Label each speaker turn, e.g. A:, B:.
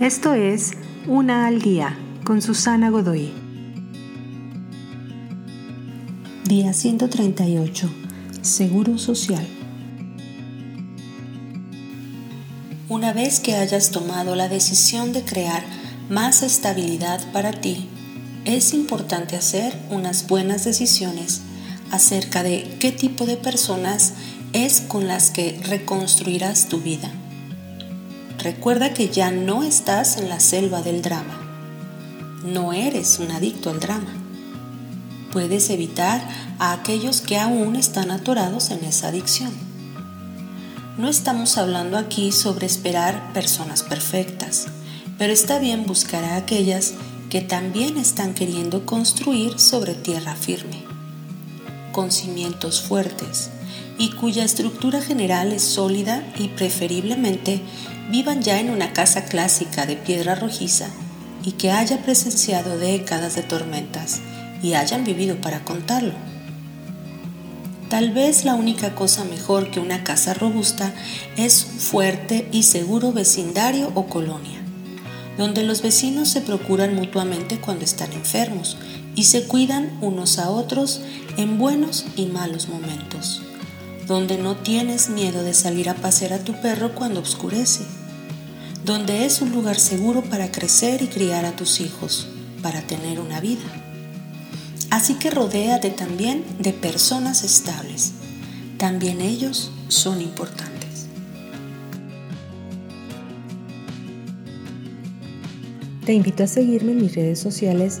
A: Esto es Una al Día con Susana Godoy. Día 138. Seguro Social. Una vez que hayas tomado la decisión de crear más estabilidad para ti, es importante hacer unas buenas decisiones acerca de qué tipo de personas es con las que reconstruirás tu vida. Recuerda que ya no estás en la selva del drama. No eres un adicto al drama. Puedes evitar a aquellos que aún están atorados en esa adicción. No estamos hablando aquí sobre esperar personas perfectas, pero está bien buscar a aquellas que también están queriendo construir sobre tierra firme, con cimientos fuertes y cuya estructura general es sólida y preferiblemente vivan ya en una casa clásica de piedra rojiza y que haya presenciado décadas de tormentas y hayan vivido para contarlo. Tal vez la única cosa mejor que una casa robusta es un fuerte y seguro vecindario o colonia, donde los vecinos se procuran mutuamente cuando están enfermos y se cuidan unos a otros en buenos y malos momentos donde no tienes miedo de salir a pasear a tu perro cuando oscurece, donde es un lugar seguro para crecer y criar a tus hijos, para tener una vida. Así que rodéate también de personas estables. También ellos son importantes. Te invito a seguirme en mis redes sociales